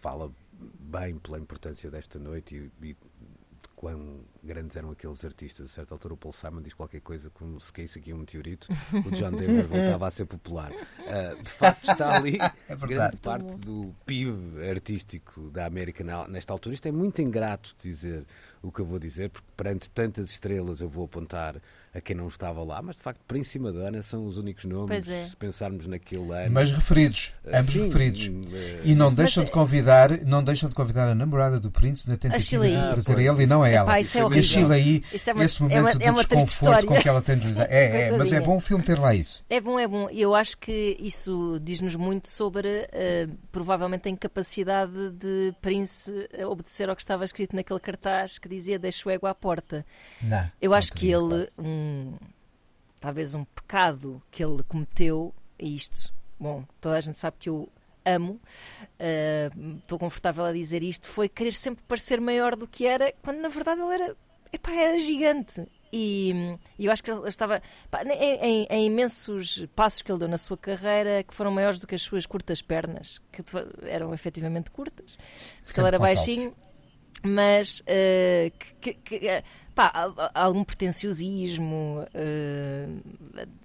fala bem pela importância desta noite e, e de quão grandes eram aqueles artistas. A certa altura o Paul Simon diz qualquer coisa como se caísse aqui um meteorito, o John [laughs] Denver voltava a ser popular. Ah, de facto está ali [laughs] É grande parte do PIB artístico da América nesta altura. Isto é muito ingrato dizer o que eu vou dizer, porque perante tantas estrelas eu vou apontar a quem não estava lá, mas de facto Príncipe e Madonna são os únicos nomes, é. se pensarmos naquele ano. Mas referidos, ambos Sim, referidos. hum, eh, E não Mas- deixam de convidar, não deixam de convidar a namorada do Prince na tentativa de trazer ele e não a Epá, ela. isso é e a. Sheila Isso é uma- esse é momento uma- de é uma triste desconforto com história. que ela tem de lidar. É, é, mas é bom o filme ter lá isso. É bom, é bom. E eu acho que isso diz-nos muito sobre eh, provavelmente a incapacidade de Prince eh, obedecer ao que estava escrito naquele cartaz que dizia deixa o ego à porta. Não, Eu não acho que ele, pá. Um, talvez um pecado que ele cometeu, e isto, bom, toda a gente sabe que eu amo, eh, estou confortável a dizer isto, foi querer sempre parecer maior do que era, quando na verdade ele era, epá, era gigante. E e eu acho que ele estava pá, em, em- em imensos passos que ele deu na sua carreira que foram maiores do que as suas curtas pernas, que eram efetivamente curtas, porque Sempre ele era com saltos. Mas eh, que, que- eh, pá, algum pretenciosismo, eh,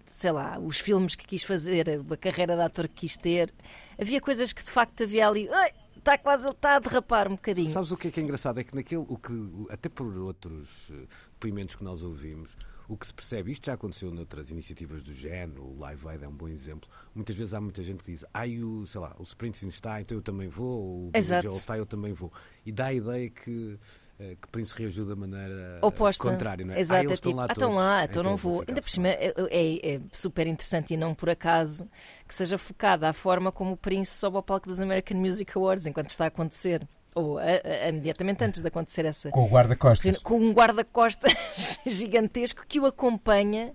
sei lá, os filmes que quis fazer, a carreira de ator que quis ter, havia coisas que de facto havia ali. "Ai, Está quase está a derrapar um bocadinho. Sabes o que é que é engraçado? É que naquele, o que, até por outros depoimentos que nós ouvimos, o que se percebe, isto já aconteceu noutras iniciativas do género, o Live Aid é um bom exemplo. Muitas vezes há muita gente que diz, ai, o, sei lá, o Springsteen está, então eu também vou, ou o. Joel está, eu também vou. E dá a ideia que, eh, que Prince reagiu da maneira eh, Oposta. contrária, não é? Exato, ah, eles estão tipo, lá ah, estão lá, então não eu vou. Ainda por só." cima é, é- é super interessante e não por acaso que seja focada a forma como o Prince sobe ao palco dos American Music Awards enquanto está a acontecer. Ou a- a- imediatamente antes de acontecer essa. Com o guarda-costas. Com um guarda-costas [laughs] gigantesco que o acompanha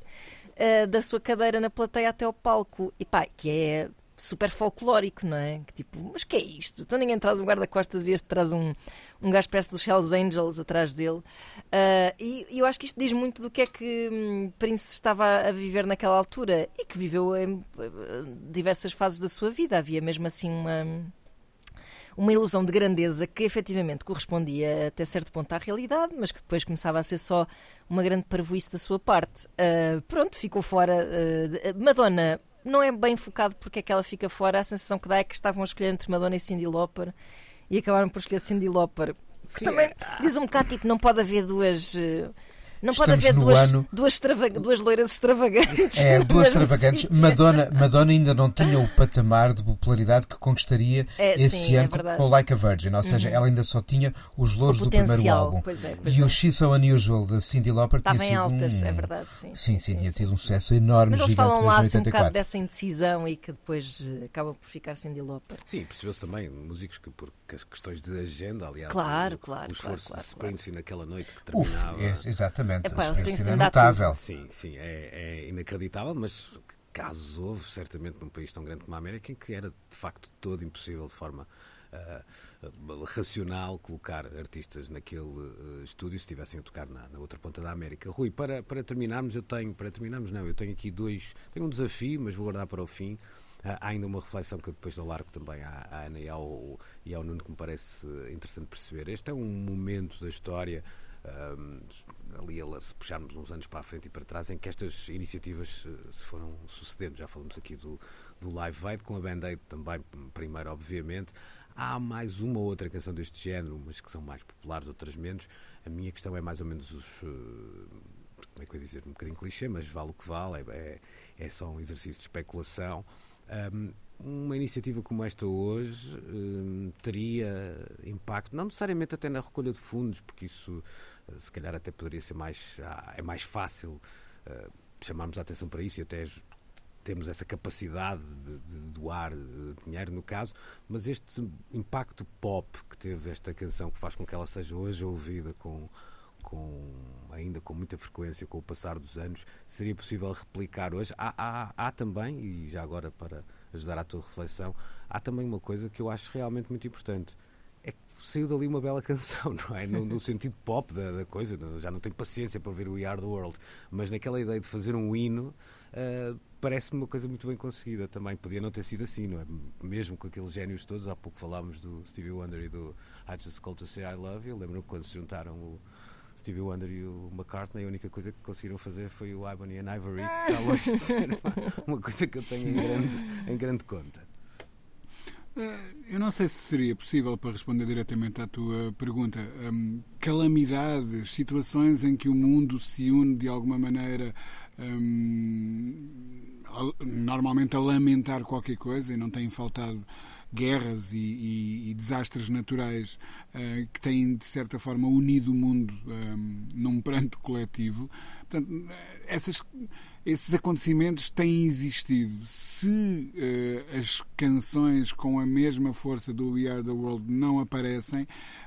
ah, da sua cadeira na plateia até ao palco. E pá, que é super folclórico, não é? Que tipo, mas que é isto? Então ninguém traz um guarda-costas e este traz um, um gajo perto dos Hells Angels atrás dele. Ah, e, e eu acho que isto diz muito do que é que hum, Prince estava a viver naquela altura e que viveu em eh, diversas fases da sua vida. Havia mesmo assim uma uma ilusão de grandeza que efetivamente correspondia até certo ponto à realidade, mas que depois começava a ser só uma grande parvoíce da sua parte. Ah, pronto, ficou fora. de- Madonna não é bem focado porque é que ela fica fora. A sensação que dá é que estavam a escolher entre Madonna e Cindy Lauper e acabaram por escolher Cindy Lauper. Que Sim, também é- diz um bocado tipo, não pode haver duas. eh, Não pode Estamos haver no duas, ano- duas, duas loiras extravagantes. É, [laughs] duas extravagantes. sítio. Madonna, Madonna ainda não tinha o patamar de popularidade que conquistaria É, esse sim, é ano verdade. com Like a Virgin. Ou seja, ela ainda só tinha os louros do primeiro álbum. pois é, pois e é. o She's So Unusual da Cindy Lauper tinha Estava sido altas, um... é verdade. Sim, Sim, sim, tinha sim. tido um sucesso enorme, Mas eles falam lá assim, um bocado 84. dessa indecisão e que depois eh, acaba por ficar Cindy Lauper. Sim, percebeu-se também, músicos que por que- questões de agenda, aliás, Claro, o, claro, o esforço claro, de claro, Springsteen naquela noite que Uf, terminava. é, exatamente. Epá, o Springsteen é notável. Sim, sim, é, é inacreditável, mas casos houve, certamente, num país tão grande como a América, em que era de facto todo impossível de forma uh, racional colocar artistas naquele uh, estúdio se estivessem a tocar na, na, outra ponta da América. Rui, para, para terminarmos, eu tenho, para terminarmos não, eu tenho aqui dois, tenho um desafio, mas vou guardar para o fim. Uh, há ainda uma reflexão que eu depois alargo também à, à Ana e ao, e ao Nuno que me parece interessante perceber. Este é um momento da história um, ali se puxarmos uns anos para a frente e para trás, em que estas iniciativas se foram sucedendo. Já falamos aqui do, do Live Aid, com a Band-Aid também, primeiro, obviamente. Há mais uma ou outra canção deste género, mas que são mais populares, outras menos. A minha questão é mais ou menos os. Uh, como é que eu ia dizer? Um bocadinho clichê, mas vale o que vale. É, é, é só um exercício de especulação. Um, uma iniciativa como esta hoje um, teria impacto, não necessariamente até na recolha de fundos, porque isso se calhar até poderia ser mais. Ah, é mais fácil. Uh, chamarmos a atenção para isso e até temos essa capacidade de, de, doar eh, dinheiro, no caso, mas este impacto pop que teve esta canção, que faz com que ela seja hoje ouvida com, com ainda com muita frequência com o passar dos anos, seria possível replicar hoje? Há, há, há também, e já agora para ajudar à tua reflexão, há também uma coisa que eu acho realmente muito importante. Saiu dali uma bela [laughs] canção, não é? No, no sentido pop da, da, coisa, já não tenho paciência para ouvir o We Are the World, mas naquela ideia de fazer um hino. Uh, parece-me uma coisa muito bem conseguida também. Podia não ter sido assim, não é? Mesmo com aqueles génios todos, há pouco falámos do Stevie Wonder e do I Just Called to Say I Love You. Lembro-me quando se juntaram o Stevie Wonder e o McCartney, a única coisa que conseguiram fazer foi o Ibony and Ivory, que está longe de ser uma, uma coisa que eu tenho em grande, em grande conta. Eh, eu não sei se seria possível, para responder diretamente à tua pergunta, um, calamidades, situações em que o mundo se une de alguma maneira um, normalmente a lamentar qualquer coisa e não têm faltado guerras e, e, e desastres naturais uh, que têm, de certa forma, unido o mundo um, num pranto coletivo. Portanto, essas, esses acontecimentos têm existido. Se uh, as canções com a mesma força do We Are the World não aparecem,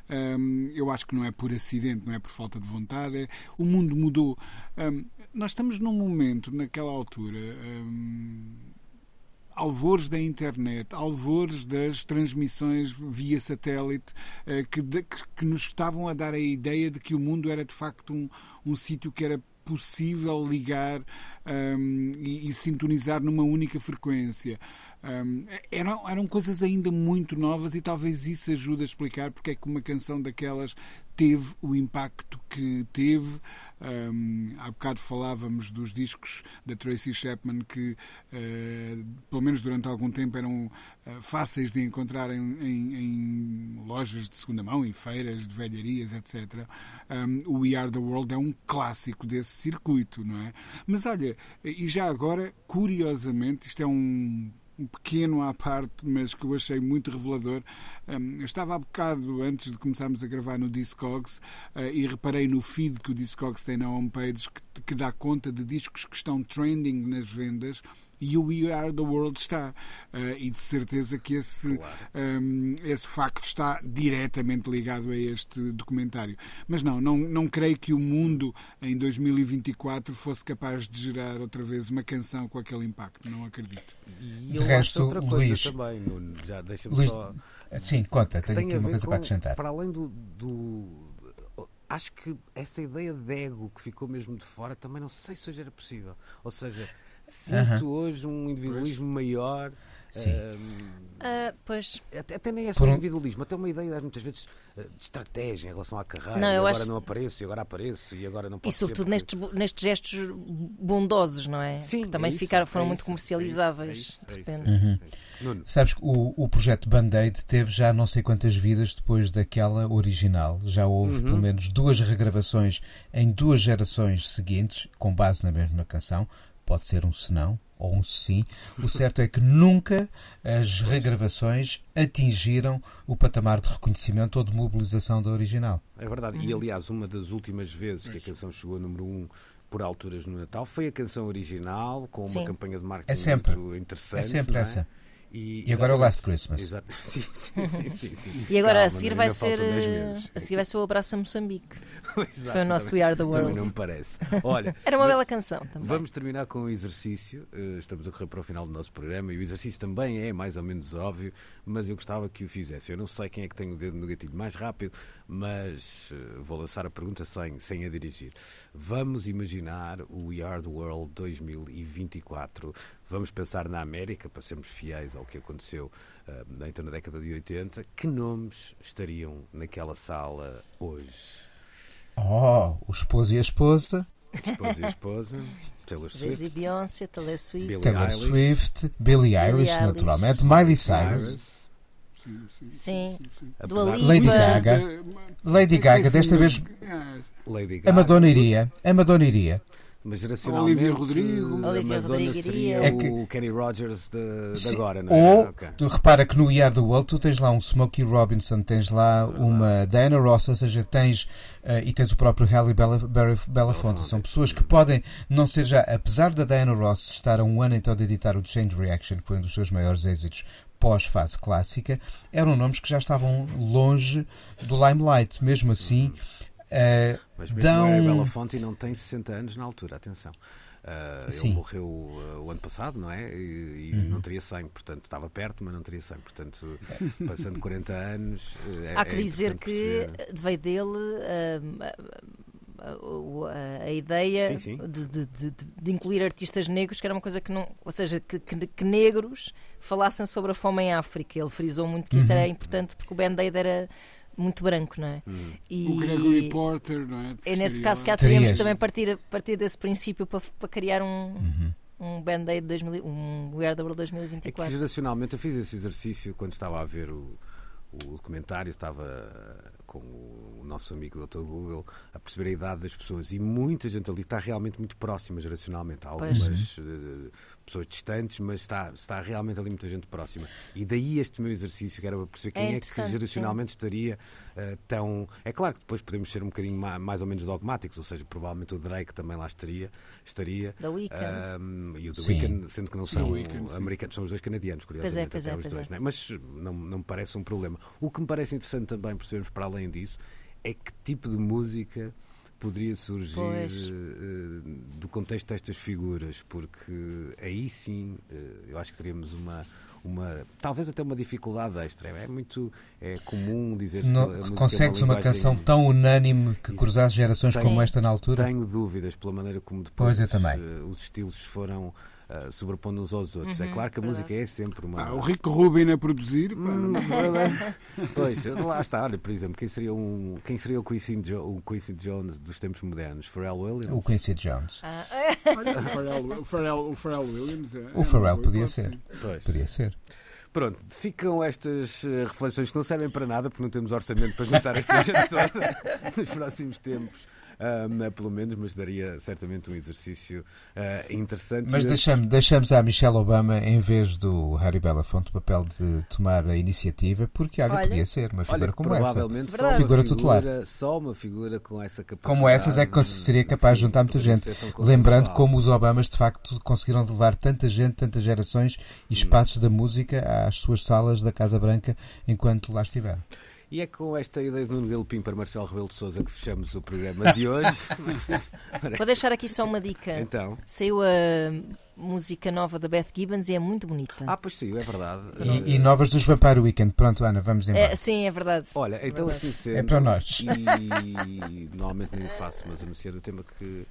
um, eu acho que não é por acidente, não é por falta de vontade. É, o mundo mudou. Um, nós estamos num momento, naquela altura, hum, alvores da internet, alvores das transmissões via satélite, uh, que, que, nos estavam a dar a ideia de que o mundo era de facto um, um sítio que era possível ligar um, e, e, sintonizar numa única frequência. Um, eram, eram coisas ainda muito novas e talvez isso ajude a explicar porque é que uma canção daquelas teve o impacto que teve. Um, há bocado falávamos dos discos da Tracy Chapman que, uh, pelo menos durante algum tempo, eram uh, fáceis de encontrar em, em, em, lojas de segunda mão, em feiras de velharias, etc. Um, o We Are the World é um clássico desse circuito, não é? Mas olha, e já agora, curiosamente, isto é um pequeno à parte, mas que eu achei muito revelador. Um, eu estava há bocado, antes de começarmos a gravar no Discogs, uh, e reparei no feed que o Discogs tem na homepage, que, que dá conta de discos que estão trending nas vendas e o We Are the World está. Uh, e de certeza que esse, claro. um, esse facto está diretamente ligado a este documentário. Mas não, não, não creio que o mundo em 2024 fosse capaz de gerar outra vez uma canção com aquele impacto. Não acredito. E de resto, outra coisa Luís, também, Nuno, já deixa-me Luís, só. Sim, conta, tenho aqui uma coisa com, para acrescentar. Para além do, do acho que essa ideia de ego que ficou mesmo de fora também não sei se hoje era possível. Ou seja, sinto uh -huh. hoje um individualismo pois. maior. Sim. Uh, pois. Até, até, nem é só um... individualismo, até uma ideia muitas vezes ah, de estratégia em relação à carreira. Não, agora acho... não apareço, e agora apareço, e agora não posso. E sobretudo nestes, nestes gestos bondosos, não é? Sim, que também é ficaram, foram é muito comercializáveis. É isso, é isso. Sabes que o, o projeto Band-Aid teve já não sei quantas vidas depois daquela original. Já houve uhum. pelo menos duas regravações em duas gerações seguintes, com base na mesma canção pode ser um senão ou um sim. O certo é que nunca as regravações atingiram o patamar de reconhecimento ou de mobilização da original. É verdade. E aliás, uma das últimas vezes que a canção chegou a número um por alturas no Natal foi a canção original, com uma Sim. campanha de marketing é sempre. muito interessante. É sempre é? essa. E, agora é o Last Christmas. Exato. [laughs] Sim, sim, sim, sim. E agora Calma, a seguir vai ser. 10 meses. A seguir vai ser o Abraço a Moçambique. [laughs] Exato, Foi o nosso também- We Are the World. não me parece. Olha, [laughs] Era uma bela canção também. Vamos terminar com o exercício. Eh, Estamos a correr para o final do nosso programa e o exercício também é mais ou menos óbvio, mas eu gostava que o fizesse. Eu não sei quem é que tem o dedo no gatilho mais rápido, mas eh, vou lançar a pergunta sem, sem a dirigir. Vamos imaginar o the World 2024. Vamos pensar na América, para sermos fiéis ao que aconteceu eh, então na década de 80. Que nomes estariam naquela sala hoje? Oh, o esposo e a esposa, Esposa e esposa, Taylor Swift, Beyoncé, Taylor Swift. Billie Taylor Eilish. Swift, Billie Eilish, Eilish. naturalmente, Miley Cyrus, Sim, sim, Sim. Lipa. Lady Gaga. Lady Gaga, desta vez Lady a Gaga. Madonna iria. A Madonna iria. Mas geracionalmente, Olivia Rodrigo. a Olivia Madonna Rodrigo seria o É que- Kenny Rogers de, de Sim, agora, não é? Ou, Ok. tu repara que no We Are the World tu tens lá um Smokey Robinson, tens lá uma Diana Ross, ou seja, tens eh, e tens o próprio Halle Bela, Bela, Belafonte. São pessoas que podem não ser já, apesar da Diana Ross estar a um ano então de editar o Change Reaction, que foi um dos seus maiores êxitos pós-fase clássica, eram nomes que já estavam longe do limelight. Mesmo assim, eh, Mas mesmo dão. a Belafonte não tem 60 anos na altura, atenção. Ah, ele. Uhum. morreu ah, o ano passado, não é? E, e não teria 100, portanto estava perto, mas não teria 100. Portanto, [laughs] passando 40 anos. eh, Há é que dizer interessante que perceber. veio dele a, a- a ideia Sim, sim. De, de- de- de incluir artistas negros, que era uma coisa que não. Ou seja, que, que- que negros falassem sobre a fome em África. Ele frisou muito que isto Uhum. era importante porque o Band-Aid era muito branco, não é? Hum. E, O Gregory Porter, não é? é nesse caso que há teríamos que também partir, partir desse princípio para, para criar um, Uhum. um Band-Aid 2000, um We Are the World É que 2024. geracionalmente eu fiz esse exercício quando estava a ver o, o documentário, estava eh, com o nosso amigo Dr. Google a perceber a idade das pessoas e muita gente ali está realmente muito próxima geracionalmente. Há algumas eh, pessoas distantes, mas está, está realmente ali muita gente próxima. E daí este meu exercício, que era para perceber É quem é, que interessante, geracionalmente estaria eh, tão. É claro que depois podemos ser um bocadinho ma- mais, ou menos dogmáticos, ou seja, provavelmente o Drake também lá estaria. estaria The Weeknd. Ahm, e o The Sim. Weeknd, sendo que não Sim, são Weeknd, sim. americanos, são os dois canadianos, curiosamente. pois é, até os pois dois, é. não é? Mas não, não me parece um problema. O que me parece interessante também percebermos para além disso é que tipo de música poderia surgir eh, do contexto destas figuras, porque aí sim eh, eu acho que teríamos uma. Uma, talvez até uma dificuldade extra. É muito é comum a Não, música é consegues uma linguagem- canção tão unânime que Isso. cruzasse gerações Tenho- como esta na altura? Tenho dúvidas pela maneira como depois Pois, eu também. eh, os estilos foram eh, sobrepondo uns aos outros. Uhum, é claro que a verdade. música é sempre uma. Ah, o Rico Rubin a produzir. Hum, não- [laughs] pois, lá está. Olha, por exemplo, quem seria, um, quem seria o, Quincy jo o Quincy Jones dos tempos modernos? Pharrell Williams? O Quincy Jones. Ah, Olha, o Pharrell, o Pharrell, o Pharrell Williams. É, O é Pharrell podia hipótese. ser. Pois. Podia ser. Pronto, ficam estas eh, reflexões que não servem para nada porque não temos orçamento para juntar esta [laughs] gente toda nos próximos tempos. Ah, pelo menos, mas daria certamente um exercício ah, interessante. Mas deixamos, deixamos à Michelle Obama, em vez do Harry Belafonte, o papel de tomar a iniciativa, porque olha, Olha. podia ser uma figura Olha, como essa. provavelmente só Verdade. uma Figura figura, tutelar. só uma figura com essa capacidade. Como essas é que seria capaz de juntar muita gente. Lembrando como os Obamas de facto conseguiram levar tanta gente, tantas gerações Hum. e espaços da música às suas salas da Casa Branca enquanto lá estiveram. E é com esta ideia de Nuno Galopim para Marcelo Rebelo de Souza que fechamos o programa de hoje. [laughs] Parece- Vou deixar aqui só uma dica. Então. Saiu a música nova da Beth Gibbons e é muito bonita. Ah, pois sim, é verdade. E, e novas dos Vampire Weekend. Pronto, Ana, vamos embora. É, sim, é verdade. Olha, então Verdade. assim sendo, É para nós. E normalmente nem o faço, mas anunciar o tema que,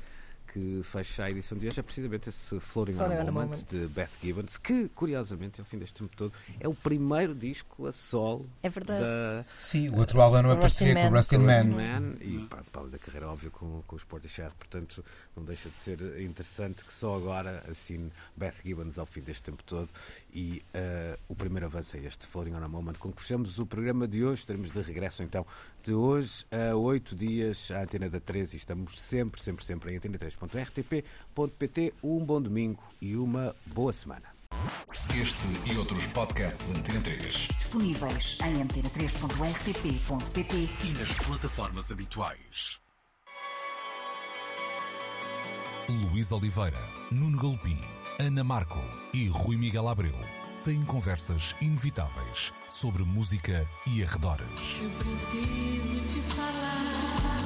que fecha a edição de hoje é precisamente esse Floating on a Moment, Moment. de Beth Gibbons, que curiosamente, ao fim deste tempo todo, é o primeiro disco a solo É verdade. da, Sim, o outro álbum era uma parceria com o. Rustin Man. Man e pá, para além da carreira óbvia com, com os Portishead, portanto não deixa de ser interessante que só agora assine Beth Gibbons ao fim deste tempo todo e eh, o primeiro avanço é este Floating on a Moment com que fechamos o programa de hoje, estaremos de regresso então de hoje a oito dias à Antena da 13 e estamos sempre, sempre, sempre em antena3.rtp.pt um bom domingo e uma boa semana. Este e outros podcasts Antena 3 Disponíveis em antena3.rtp.pt e nas plataformas habituais. Luís Oliveira, Nuno Galopim, Ana Marco e Rui Miguel Abreu têm conversas inevitáveis sobre música e arredores. Eu preciso te falar.